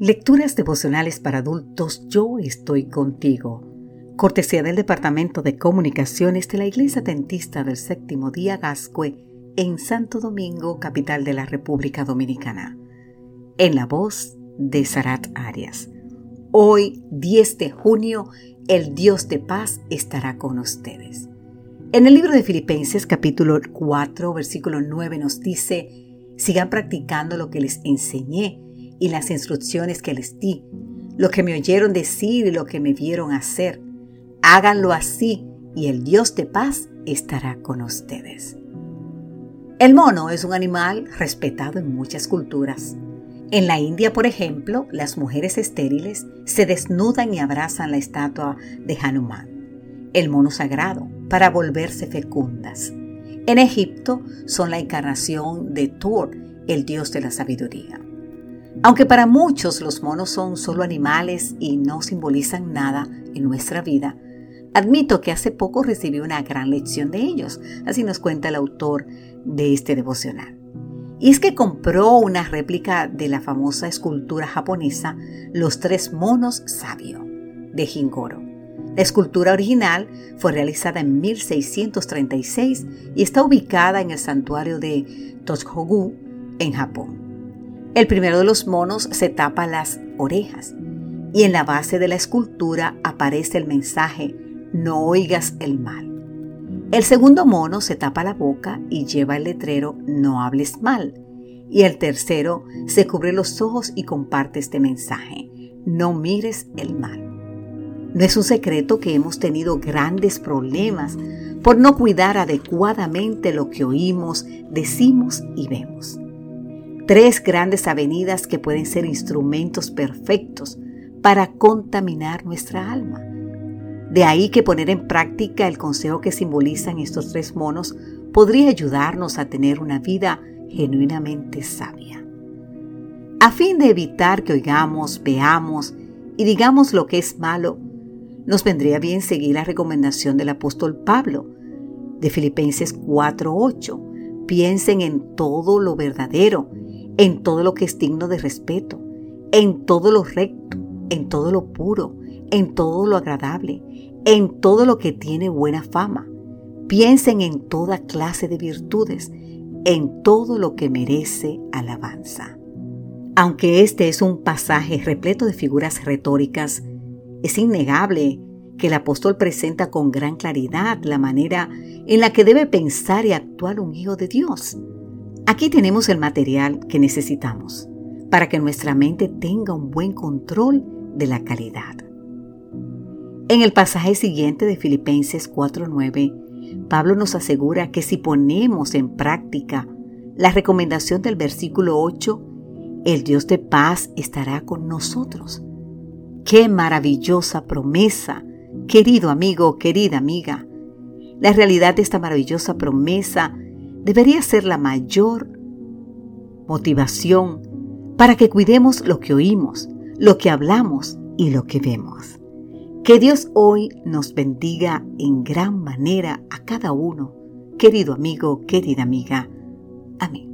Lecturas devocionales para adultos Yo estoy contigo. Cortesía del Departamento de Comunicaciones de la Iglesia Dentista del Séptimo Día Gascue en Santo Domingo, capital de la República Dominicana. En la voz de Sarat Arias. Hoy, 10 de junio, el Dios de paz estará con ustedes. En el libro de Filipenses capítulo 4, versículo 9 nos dice, sigan practicando lo que les enseñé y las instrucciones que les di, lo que me oyeron decir y lo que me vieron hacer. Háganlo así y el Dios de paz estará con ustedes. El mono es un animal respetado en muchas culturas. En la India, por ejemplo, las mujeres estériles se desnudan y abrazan la estatua de Hanuman, el mono sagrado, para volverse fecundas. En Egipto son la encarnación de Thor, el dios de la sabiduría. Aunque para muchos los monos son solo animales y no simbolizan nada en nuestra vida, admito que hace poco recibí una gran lección de ellos, así nos cuenta el autor de este devocional. Y es que compró una réplica de la famosa escultura japonesa Los tres monos sabio de Jingoro. La escultura original fue realizada en 1636 y está ubicada en el santuario de Toshōgu en Japón. El primero de los monos se tapa las orejas y en la base de la escultura aparece el mensaje No oigas el mal. El segundo mono se tapa la boca y lleva el letrero No hables mal. Y el tercero se cubre los ojos y comparte este mensaje No mires el mal. No es un secreto que hemos tenido grandes problemas por no cuidar adecuadamente lo que oímos, decimos y vemos. Tres grandes avenidas que pueden ser instrumentos perfectos para contaminar nuestra alma. De ahí que poner en práctica el consejo que simbolizan estos tres monos podría ayudarnos a tener una vida genuinamente sabia. A fin de evitar que oigamos, veamos y digamos lo que es malo, nos vendría bien seguir la recomendación del apóstol Pablo de Filipenses 4:8. Piensen en todo lo verdadero en todo lo que es digno de respeto, en todo lo recto, en todo lo puro, en todo lo agradable, en todo lo que tiene buena fama. Piensen en toda clase de virtudes, en todo lo que merece alabanza. Aunque este es un pasaje repleto de figuras retóricas, es innegable que el apóstol presenta con gran claridad la manera en la que debe pensar y actuar un hijo de Dios. Aquí tenemos el material que necesitamos para que nuestra mente tenga un buen control de la calidad. En el pasaje siguiente de Filipenses 4:9, Pablo nos asegura que si ponemos en práctica la recomendación del versículo 8, el Dios de paz estará con nosotros. ¡Qué maravillosa promesa, querido amigo, querida amiga! La realidad de esta maravillosa promesa debería ser la mayor motivación para que cuidemos lo que oímos, lo que hablamos y lo que vemos. Que Dios hoy nos bendiga en gran manera a cada uno, querido amigo, querida amiga. Amén.